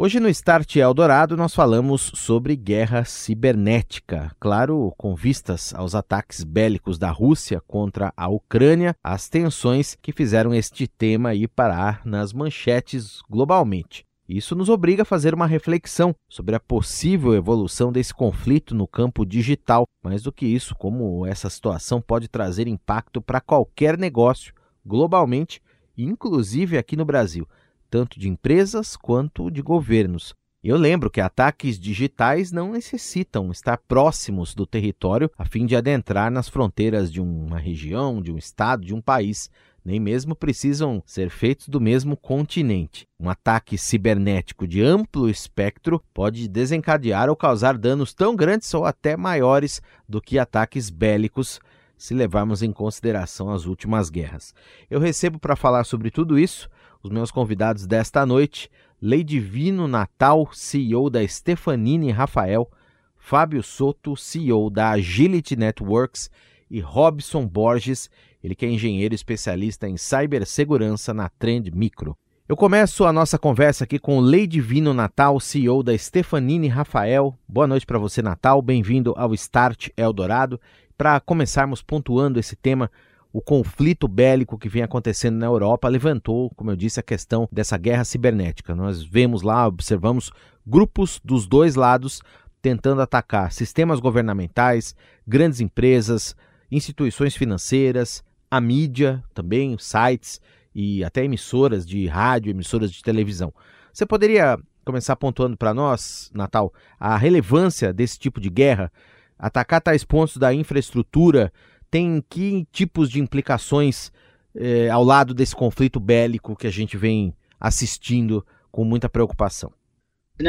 Hoje no Start Eldorado nós falamos sobre guerra cibernética. Claro, com vistas aos ataques bélicos da Rússia contra a Ucrânia, as tensões que fizeram este tema ir parar nas manchetes globalmente. Isso nos obriga a fazer uma reflexão sobre a possível evolução desse conflito no campo digital. Mais do que isso, como essa situação pode trazer impacto para qualquer negócio, globalmente, inclusive aqui no Brasil, tanto de empresas quanto de governos. Eu lembro que ataques digitais não necessitam estar próximos do território a fim de adentrar nas fronteiras de uma região, de um estado, de um país nem mesmo precisam ser feitos do mesmo continente. Um ataque cibernético de amplo espectro pode desencadear ou causar danos tão grandes ou até maiores do que ataques bélicos, se levarmos em consideração as últimas guerras. Eu recebo para falar sobre tudo isso os meus convidados desta noite, Leidivino Natal, CEO da Stefanini Rafael, Fábio Soto, CEO da Agility Networks e Robson Borges, ele que é engenheiro especialista em cibersegurança na Trend Micro. Eu começo a nossa conversa aqui com Lady Vino Natal, CEO da Stefanini Rafael. Boa noite para você, Natal. Bem-vindo ao Start Eldorado. Para começarmos pontuando esse tema, o conflito bélico que vem acontecendo na Europa levantou, como eu disse, a questão dessa guerra cibernética. Nós vemos lá, observamos grupos dos dois lados tentando atacar sistemas governamentais, grandes empresas, instituições financeiras, a mídia também, sites e até emissoras de rádio, emissoras de televisão. Você poderia começar pontuando para nós, Natal, a relevância desse tipo de guerra? Atacar tais pontos da infraestrutura tem que tipos de implicações eh, ao lado desse conflito bélico que a gente vem assistindo com muita preocupação?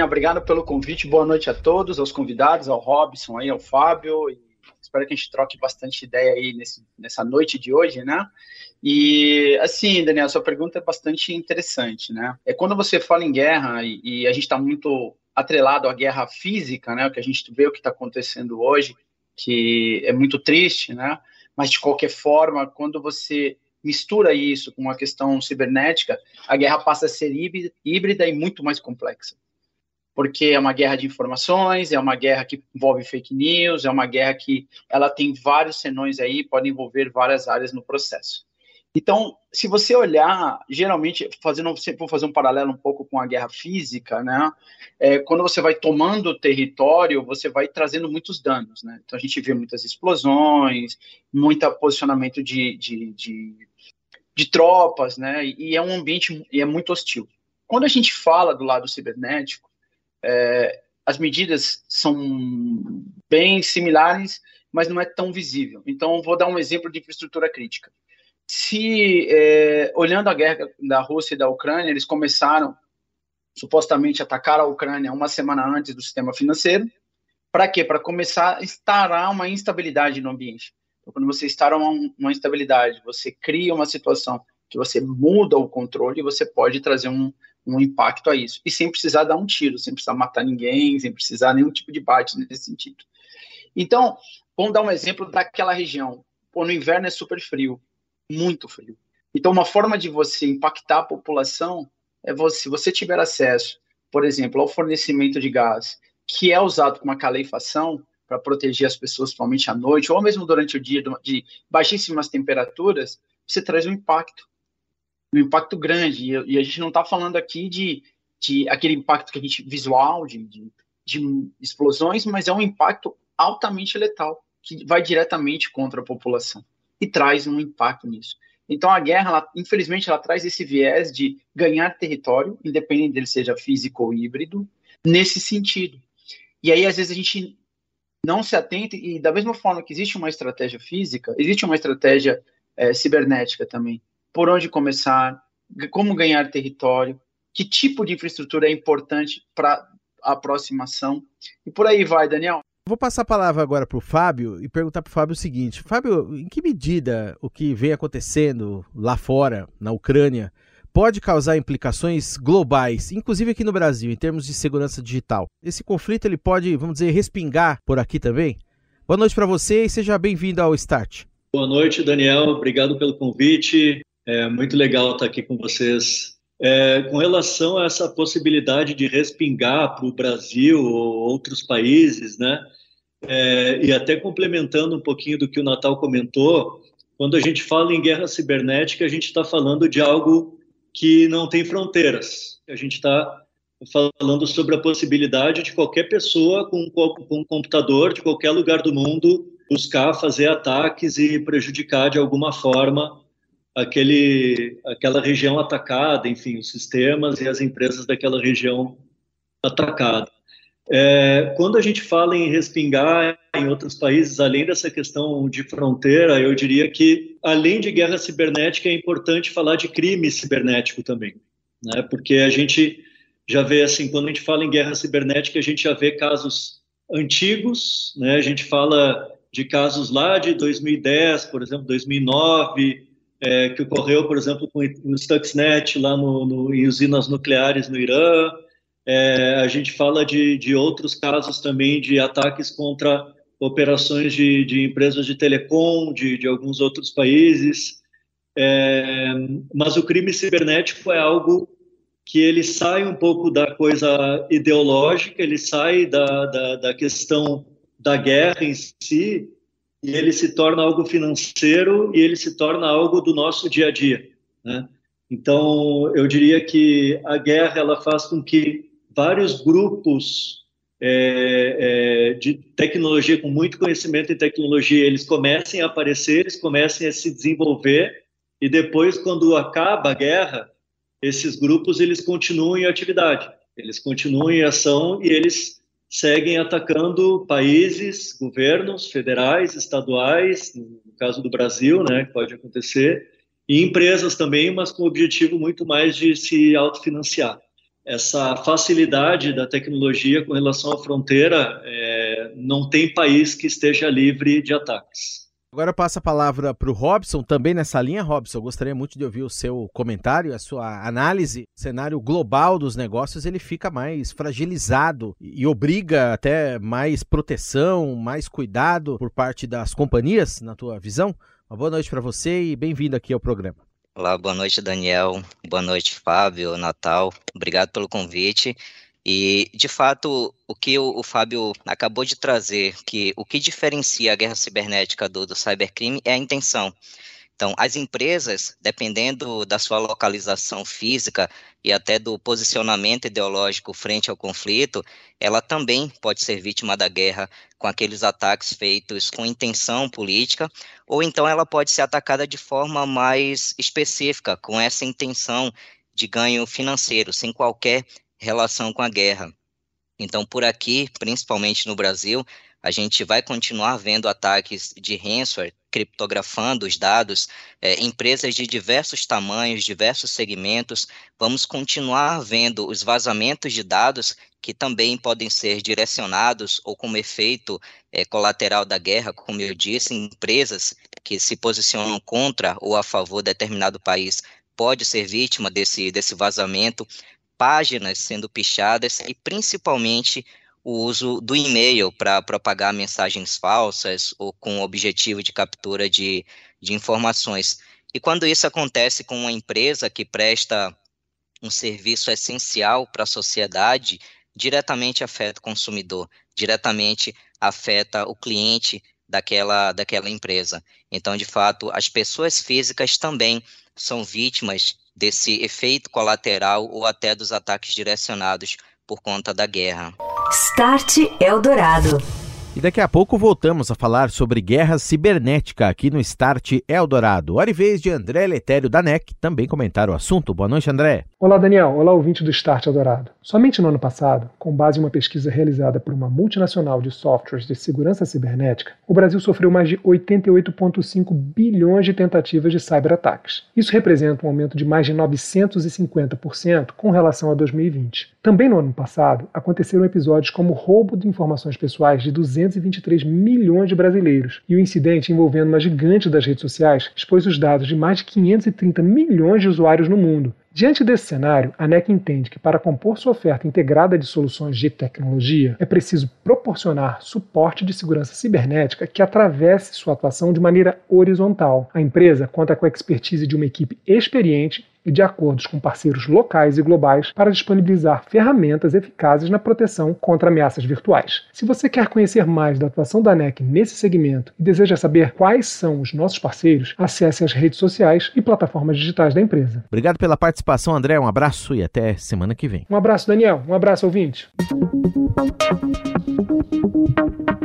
Obrigado pelo convite. Boa noite a todos, aos convidados, ao Robson, aí, ao Fábio Espero que a gente troque bastante ideia aí nesse, nessa noite de hoje, né? E assim, Daniel, sua pergunta é bastante interessante, né? É quando você fala em guerra e, e a gente está muito atrelado à guerra física, né? O que a gente vê o que está acontecendo hoje, que é muito triste, né? Mas de qualquer forma, quando você mistura isso com uma questão cibernética, a guerra passa a ser híbrida e muito mais complexa porque é uma guerra de informações, é uma guerra que envolve fake news, é uma guerra que ela tem vários senões aí, pode envolver várias áreas no processo. Então, se você olhar, geralmente, fazendo, vou fazer um paralelo um pouco com a guerra física, né? É, quando você vai tomando território, você vai trazendo muitos danos, né? Então, a gente vê muitas explosões, muito posicionamento de, de, de, de tropas, né? E é um ambiente e é muito hostil. Quando a gente fala do lado cibernético, é, as medidas são bem similares, mas não é tão visível. Então, vou dar um exemplo de infraestrutura crítica. Se, é, olhando a guerra da Rússia e da Ucrânia, eles começaram supostamente a atacar a Ucrânia uma semana antes do sistema financeiro. Para quê? Para começar a instaurar uma instabilidade no ambiente. Então, quando você instaura uma, uma instabilidade, você cria uma situação que você muda o controle, você pode trazer um, um impacto a isso. E sem precisar dar um tiro, sem precisar matar ninguém, sem precisar nenhum tipo de bate nesse sentido. Então, vamos dar um exemplo daquela região. Pô, no inverno é super frio, muito frio. Então, uma forma de você impactar a população é você, se você tiver acesso, por exemplo, ao fornecimento de gás, que é usado com uma calefação para proteger as pessoas, principalmente à noite, ou mesmo durante o dia, de baixíssimas temperaturas, você traz um impacto um impacto grande. E, e a gente não está falando aqui de, de aquele impacto que a gente visual, de, de, de explosões, mas é um impacto altamente letal, que vai diretamente contra a população e traz um impacto nisso. Então a guerra, ela, infelizmente, ela traz esse viés de ganhar território, independente dele seja físico ou híbrido, nesse sentido. E aí às vezes a gente não se atenta e da mesma forma que existe uma estratégia física, existe uma estratégia é, cibernética também por onde começar, como ganhar território, que tipo de infraestrutura é importante para a aproximação e por aí vai, Daniel. Vou passar a palavra agora para o Fábio e perguntar para o Fábio o seguinte: Fábio, em que medida o que vem acontecendo lá fora, na Ucrânia, pode causar implicações globais, inclusive aqui no Brasil, em termos de segurança digital. Esse conflito ele pode, vamos dizer, respingar por aqui também? Boa noite para você e seja bem-vindo ao Start. Boa noite, Daniel. Obrigado pelo convite. É muito legal estar aqui com vocês. É, com relação a essa possibilidade de respingar para o Brasil ou outros países, né? É, e até complementando um pouquinho do que o Natal comentou, quando a gente fala em guerra cibernética, a gente está falando de algo que não tem fronteiras. A gente está falando sobre a possibilidade de qualquer pessoa com, com um computador de qualquer lugar do mundo buscar fazer ataques e prejudicar de alguma forma aquele, aquela região atacada, enfim, os sistemas e as empresas daquela região atacada. É, quando a gente fala em respingar em outros países, além dessa questão de fronteira, eu diria que, além de guerra cibernética, é importante falar de crime cibernético também, né? Porque a gente já vê assim, quando a gente fala em guerra cibernética, a gente já vê casos antigos, né? A gente fala de casos lá de 2010, por exemplo, 2009, é, que ocorreu, por exemplo, com o Stuxnet lá no, no, em usinas nucleares no Irã, é, a gente fala de, de outros casos também de ataques contra operações de, de empresas de telecom, de, de alguns outros países. É, mas o crime cibernético é algo que ele sai um pouco da coisa ideológica, ele sai da, da, da questão da guerra em si, e ele se torna algo financeiro e ele se torna algo do nosso dia a dia. Né? Então, eu diria que a guerra ela faz com que vários grupos é, é, de tecnologia, com muito conhecimento em tecnologia, eles comecem a aparecer, eles comecem a se desenvolver, e depois, quando acaba a guerra, esses grupos eles continuam em atividade, eles continuam em ação e eles seguem atacando países, governos federais, estaduais, no caso do Brasil, né, que pode acontecer, e empresas também, mas com o objetivo muito mais de se autofinanciar essa facilidade da tecnologia com relação à fronteira, é, não tem país que esteja livre de ataques. Agora passa a palavra para o Robson, também nessa linha, Robson. Eu gostaria muito de ouvir o seu comentário, a sua análise. O cenário global dos negócios ele fica mais fragilizado e obriga até mais proteção, mais cuidado por parte das companhias, na tua visão. Uma boa noite para você e bem-vindo aqui ao programa. Olá, boa noite, Daniel. Boa noite, Fábio, Natal. Obrigado pelo convite. E, de fato, o que o, o, Fábio acabou de trazer, que o que diferencia a guerra cibernética do, do cybercrime é a intenção. Então, as empresas, dependendo da sua localização física e até do posicionamento ideológico frente ao conflito, ela também pode ser vítima da guerra com aqueles ataques feitos com intenção política, ou então ela pode ser atacada de forma mais específica, com essa intenção de ganho financeiro, sem qualquer relação com a guerra. Então, por aqui, principalmente no Brasil, a gente vai continuar vendo ataques de ransomware criptografando os dados, é, empresas de diversos tamanhos, diversos segmentos, vamos continuar vendo os vazamentos de dados que também podem ser direcionados ou como efeito é, colateral da guerra, como eu disse, empresas que se posicionam contra ou a favor de determinado país pode ser vítima desse, desse vazamento, páginas sendo pichadas e principalmente o uso do e-mail para propagar mensagens falsas ou com o objetivo de captura de, de informações. E quando isso acontece com uma empresa que presta um serviço essencial para a sociedade, diretamente afeta o consumidor, diretamente afeta o cliente daquela, daquela empresa. Então, de fato, as pessoas físicas também são vítimas desse efeito colateral ou até dos ataques direcionados por conta da guerra. Start Eldorado. E daqui a pouco voltamos a falar sobre guerra cibernética aqui no Start Eldorado. Hora e vez de André Letério da NEC também comentar o assunto. Boa noite, André. Olá, Daniel. Olá, ouvinte do Start Eldorado. Somente no ano passado, com base em uma pesquisa realizada por uma multinacional de softwares de segurança cibernética, o Brasil sofreu mais de 88,5 bilhões de tentativas de cyberataques. Isso representa um aumento de mais de 950% com relação a 2020. Também no ano passado, aconteceram episódios como o roubo de informações pessoais de 223 milhões de brasileiros e o incidente envolvendo uma gigante das redes sociais expôs os dados de mais de 530 milhões de usuários no mundo. Diante desse cenário, a NEC entende que para compor sua oferta integrada de soluções de tecnologia, é preciso proporcionar suporte de segurança cibernética que atravesse sua atuação de maneira horizontal. A empresa conta com a expertise de uma equipe experiente e de acordos com parceiros locais e globais para disponibilizar ferramentas eficazes na proteção contra ameaças virtuais. Se você quer conhecer mais da atuação da NEC nesse segmento e deseja saber quais são os nossos parceiros, acesse as redes sociais e plataformas digitais da empresa. Obrigado pela participação, André. Um abraço e até semana que vem. Um abraço, Daniel. Um abraço, ouvinte.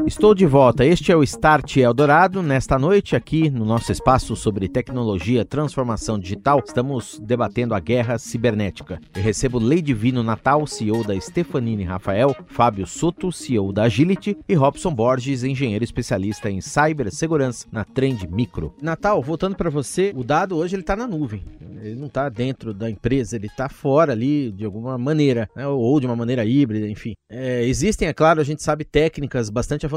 Estou de volta. Este é o Start Eldorado. Nesta noite, aqui no nosso espaço sobre tecnologia, transformação digital, estamos debatendo a guerra cibernética. Eu recebo Divino Natal, CEO da Stefanini Rafael, Fábio Soto, CEO da Agility e Robson Borges, engenheiro especialista em cibersegurança na Trend Micro. Natal, voltando para você, o dado hoje ele está na nuvem. Ele não está dentro da empresa, ele está fora ali de alguma maneira, né? ou de uma maneira híbrida, enfim. É, existem, é claro, a gente sabe técnicas bastante avançadas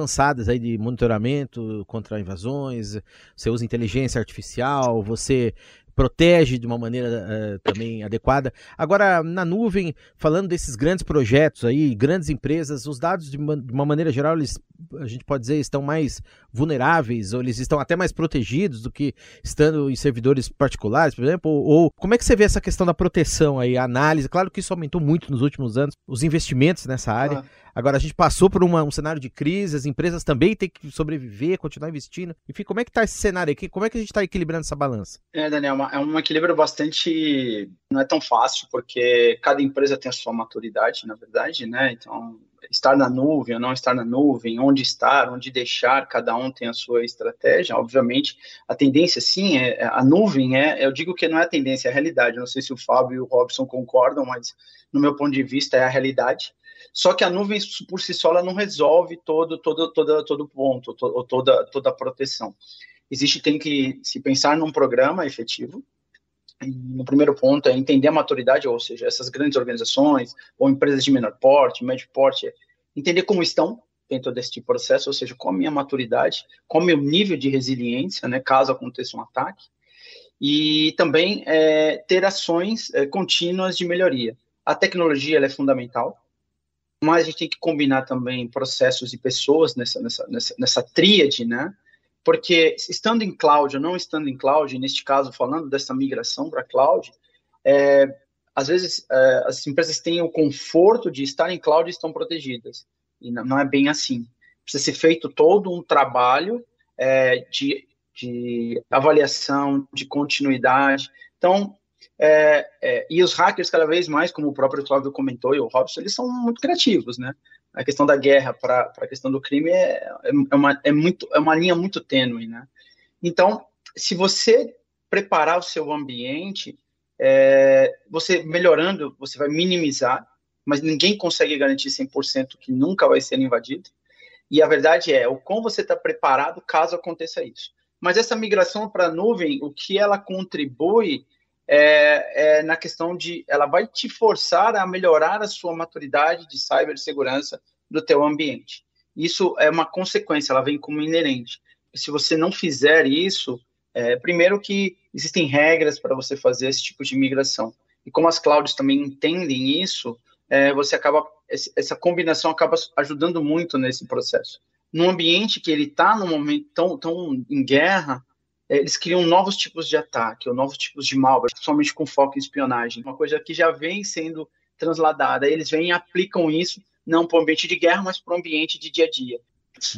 aí de monitoramento contra invasões. Você usa inteligência artificial, você protege de uma maneira uh, também adequada. Agora, na nuvem, falando desses grandes projetos aí, grandes empresas, os dados de uma, de uma, maneira geral, eles, a gente pode dizer, estão mais vulneráveis, ou eles estão até mais protegidos do que estando em servidores particulares, por exemplo? Ou, ou como é que você vê essa questão da proteção aí, a análise? Claro que isso aumentou muito nos últimos anos, os investimentos nessa área. Ah. Agora, a gente passou por uma, um cenário de crise, as empresas também têm que sobreviver, continuar investindo. Enfim, como é que está esse cenário aqui? Como é que a gente está equilibrando essa balança? É, Daniel, é um equilíbrio bastante. Não é tão fácil, porque cada empresa tem a sua maturidade, na verdade, né? Então, estar na nuvem ou não estar na nuvem, onde estar, onde deixar, cada um tem a sua estratégia. Obviamente, a tendência, sim, é, a nuvem é, eu digo que não é a tendência, é a realidade. Não sei se o Fábio e o Robson concordam, mas no meu ponto de vista é a realidade. Só que a nuvem por si só ela não resolve todo todo todo todo ponto, to, toda toda a proteção. Existe tem que se pensar num programa efetivo. No primeiro ponto é entender a maturidade, ou seja, essas grandes organizações ou empresas de menor porte, médio porte, entender como estão dentro desse tipo de processo, ou seja, qual a minha maturidade, qual o meu nível de resiliência, né, caso aconteça um ataque, e também é, ter ações é, contínuas de melhoria. A tecnologia é fundamental, mas a gente tem que combinar também processos e pessoas nessa, nessa, nessa, nessa tríade, né? Porque estando em cloud ou não estando em cloud, neste caso, falando dessa migração para cloud, é, às vezes é, as empresas têm o conforto de estar em cloud e estão protegidas. E não, não é bem assim. Precisa ser feito todo um trabalho é, de, de avaliação, de continuidade. Então, é, é, e os hackers, cada vez mais, como o próprio Cláudio comentou e o Robson, eles são muito criativos, né? A questão da guerra para a questão do crime é, é, é, uma, é, muito, é uma linha muito tênue, né? Então, se você preparar o seu ambiente, é, você melhorando, você vai minimizar, mas ninguém consegue garantir 100% que nunca vai ser invadido. E a verdade é, o como você está preparado caso aconteça isso. Mas essa migração para a nuvem, o que ela contribui é, é, na questão de ela vai te forçar a melhorar a sua maturidade de cibersegurança do teu ambiente. Isso é uma consequência, ela vem como inerente. Se você não fizer isso, é, primeiro que existem regras para você fazer esse tipo de migração. E como as clouds também entendem isso, é, você acaba essa combinação acaba ajudando muito nesse processo. Num ambiente que ele está no momento tão, tão em guerra, eles criam novos tipos de ataque, ou novos tipos de malware, principalmente com foco em espionagem. Uma coisa que já vem sendo transladada. Eles vêm e aplicam isso não para o ambiente de guerra, mas para o ambiente de dia a dia.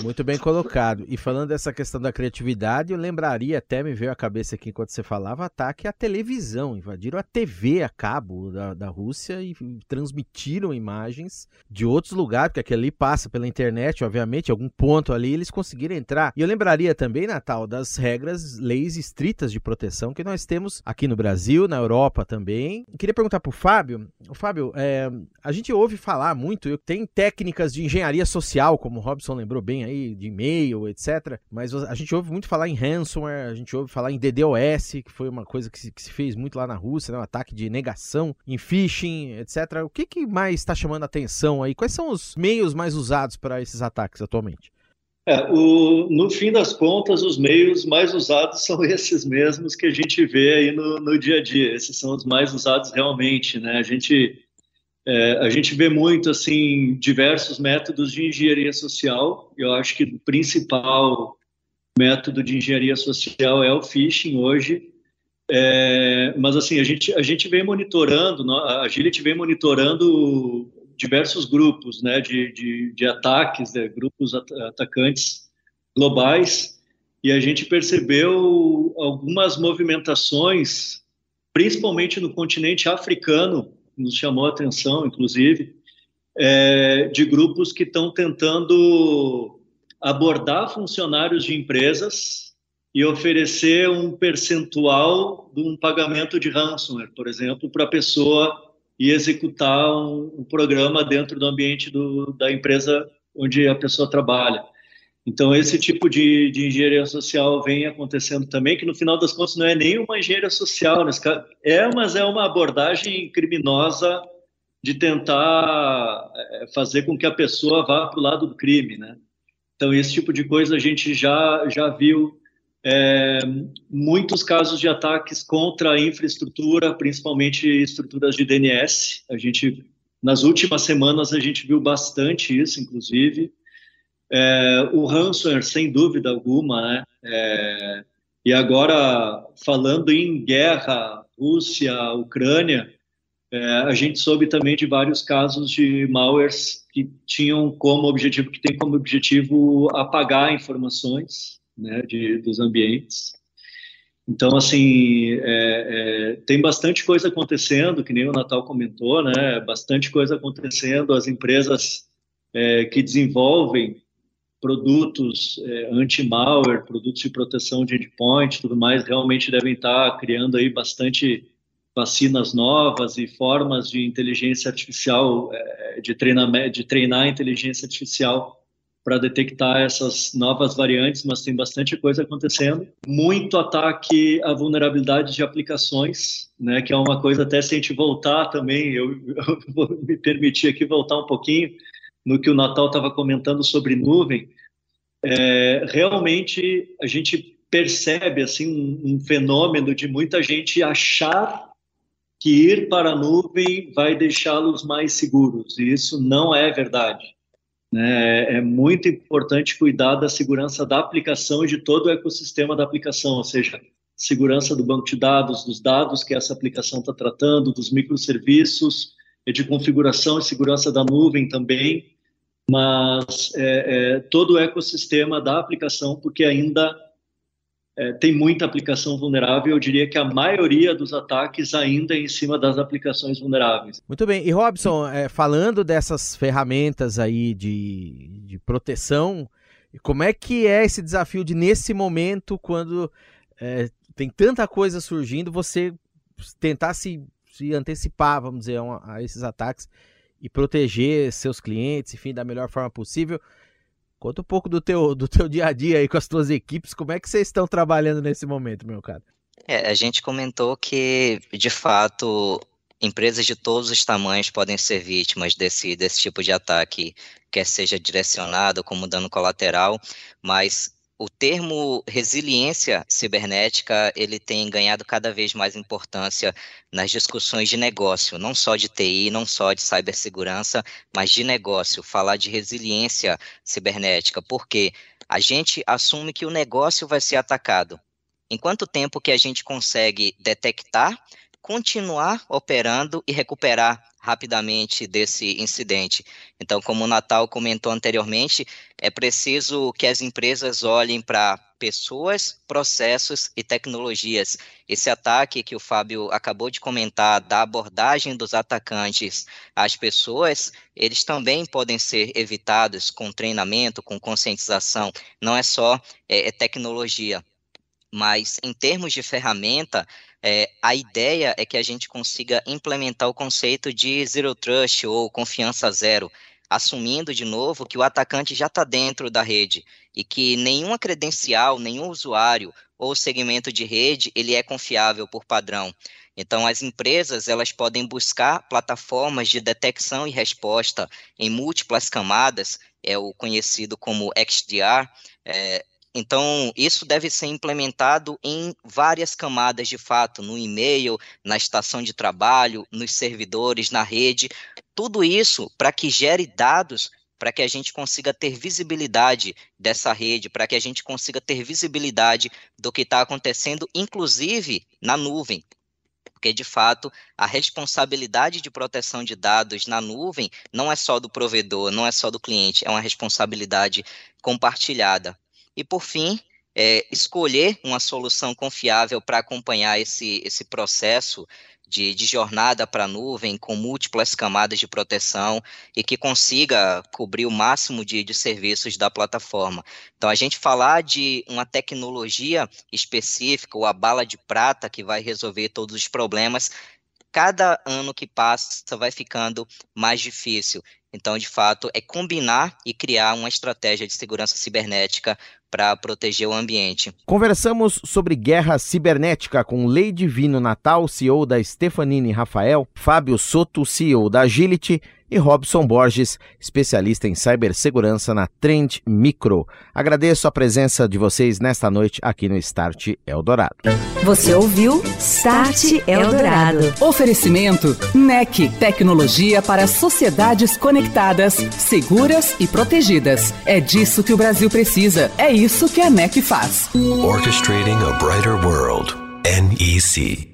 Muito bem colocado. E falando dessa questão da criatividade, eu lembraria, até me veio à cabeça aqui enquanto você falava, ataque à televisão. Invadiram a TV a cabo da, da Rússia e transmitiram imagens de outros lugares, porque aquele ali passa pela internet, obviamente, algum ponto ali eles conseguiram entrar. E eu lembraria também, Natal, das regras, leis estritas de proteção que nós temos aqui no Brasil, na Europa também. Queria perguntar para o Fábio. O Fábio, é, a gente ouve falar muito, tem técnicas de engenharia social, como o Robson lembrou bem aí de e-mail, etc. Mas a gente ouve muito falar em ransomware, a gente ouve falar em DDoS, que foi uma coisa que se, que se fez muito lá na Rússia, né? um ataque de negação, em phishing, etc. O que, que mais está chamando a atenção aí? Quais são os meios mais usados para esses ataques atualmente? É, o, no fim das contas, os meios mais usados são esses mesmos que a gente vê aí no, no dia a dia. Esses são os mais usados realmente, né? A gente é, a gente vê muito assim diversos métodos de engenharia social. Eu acho que o principal método de engenharia social é o phishing hoje. É, mas assim a gente a gente vem monitorando, a Agility vem monitorando diversos grupos né, de, de, de ataques, né, grupos atacantes globais, e a gente percebeu algumas movimentações, principalmente no continente africano, nos chamou a atenção, inclusive, é, de grupos que estão tentando abordar funcionários de empresas e oferecer um percentual de um pagamento de ransomware, por exemplo, para a pessoa e executar um, um programa dentro do ambiente do, da empresa onde a pessoa trabalha. Então, esse tipo de, de, engenharia social vem acontecendo também, que no final das contas não é nem uma engenharia social, né? é, mas é uma abordagem criminosa de tentar é, fazer com que a pessoa vá para o lado do crime, né? Então, esse tipo de coisa a gente já, já viu é, muitos casos de ataques contra a infraestrutura, principalmente estruturas de DNS. A gente, nas últimas semanas, a gente viu bastante isso, inclusive. É, o ransomware, sem dúvida alguma, né? É, e agora, falando em guerra, Rússia, Ucrânia, é, a gente soube também de vários casos de malwares que tinham como objetivo, que tem como objetivo apagar informações, né, de, dos ambientes. Então, assim, é, é, tem bastante coisa acontecendo, que nem o Natal comentou, né? Bastante coisa acontecendo. As empresas é, que desenvolvem produtos é, anti-malware, produtos de proteção de endpoint, tudo mais, realmente devem estar criando aí bastante vacinas novas e formas de inteligência artificial, é, de, treinar, de treinar a inteligência artificial para detectar essas novas variantes, mas tem bastante coisa acontecendo. Muito ataque a vulnerabilidades de aplicações, né, que é uma coisa até se a gente voltar também, eu, eu vou me permitir aqui voltar um pouquinho no que o Natal estava comentando sobre nuvem. É, realmente a gente percebe assim um, um fenômeno de muita gente achar que ir para a nuvem vai deixá-los mais seguros, e isso não é verdade. Né? É muito importante cuidar da segurança da aplicação e de todo o ecossistema da aplicação, ou seja, segurança do banco de dados, dos dados que essa aplicação está tratando, dos microserviços, de configuração e segurança da nuvem também, mas é, é, todo o ecossistema da aplicação, porque ainda é, tem muita aplicação vulnerável. Eu diria que a maioria dos ataques ainda é em cima das aplicações vulneráveis. Muito bem. E Robson, é, falando dessas ferramentas aí de, de proteção, como é que é esse desafio de nesse momento, quando é, tem tanta coisa surgindo, você tentar se, se antecipar, vamos dizer, a, esses ataques e proteger seus clientes, enfim, da melhor forma possível? Conta um pouco do teu, do teu dia a dia aí com as tuas equipes, como é que vocês estão trabalhando nesse momento, meu cara? É, a gente comentou que, de fato, empresas de todos os tamanhos podem ser vítimas desse, desse tipo de ataque, quer seja direcionado como dano colateral, mas o termo resiliência cibernética ele tem ganhado cada vez mais importância nas discussões de negócio, não só de TI, não só de cibersegurança, mas de negócio. Falar de resiliência cibernética, porque a gente assume que o negócio vai ser atacado. Em quanto tempo que a gente consegue detectar, continuar operando e recuperar rapidamente desse incidente. Então, como o Natal comentou anteriormente, é preciso que as empresas olhem para pessoas, processos e tecnologias. Esse ataque que o Fábio acabou de comentar, da abordagem dos atacantes às pessoas, eles também podem ser evitados com treinamento, com conscientização. Não é só é, é tecnologia. Mas, em termos de ferramenta, é, a ideia é que a gente consiga implementar o conceito de zero trust ou confiança zero. assumindo de novo que o atacante já está dentro da rede e que nenhuma credencial, nenhum usuário ou segmento de rede ele é confiável por padrão. Então, as empresas elas podem buscar plataformas de detecção e resposta em múltiplas camadas, é o conhecido como XDR. É, então, isso deve ser implementado em várias camadas de fato, no e-mail, na estação de trabalho, nos servidores, na rede. Tudo isso para que gere dados para que a gente consiga ter visibilidade dessa rede, para que a gente consiga ter visibilidade do que está acontecendo, inclusive na nuvem porque de fato a responsabilidade de proteção de dados na nuvem não é só do provedor, não é só do cliente, é uma responsabilidade compartilhada. E por fim, é, escolher uma solução confiável para acompanhar esse, esse processo de, de jornada para a nuvem com múltiplas camadas de proteção e que consiga cobrir o máximo de, de serviços da plataforma. Então, a gente falar de uma tecnologia específica, ou a bala de prata que vai resolver todos os problemas, cada ano que passa vai ficando mais difícil. Então, de fato, é combinar e criar uma estratégia de segurança cibernética para proteger o ambiente. Conversamos sobre guerra cibernética com Lei Divino Natal, CEO da Stefanini Rafael, Fábio Soto, CEO da Agility e Robson Borges, especialista em cibersegurança na Trend Micro. Agradeço a presença de vocês nesta noite aqui no Start Eldorado. Você ouviu Start Eldorado. Oferecimento NEC, tecnologia para sociedades conectadas, seguras e protegidas. É disso que o Brasil precisa. É isso que a NEC faz. Orchestrating a Brighter World. NEC.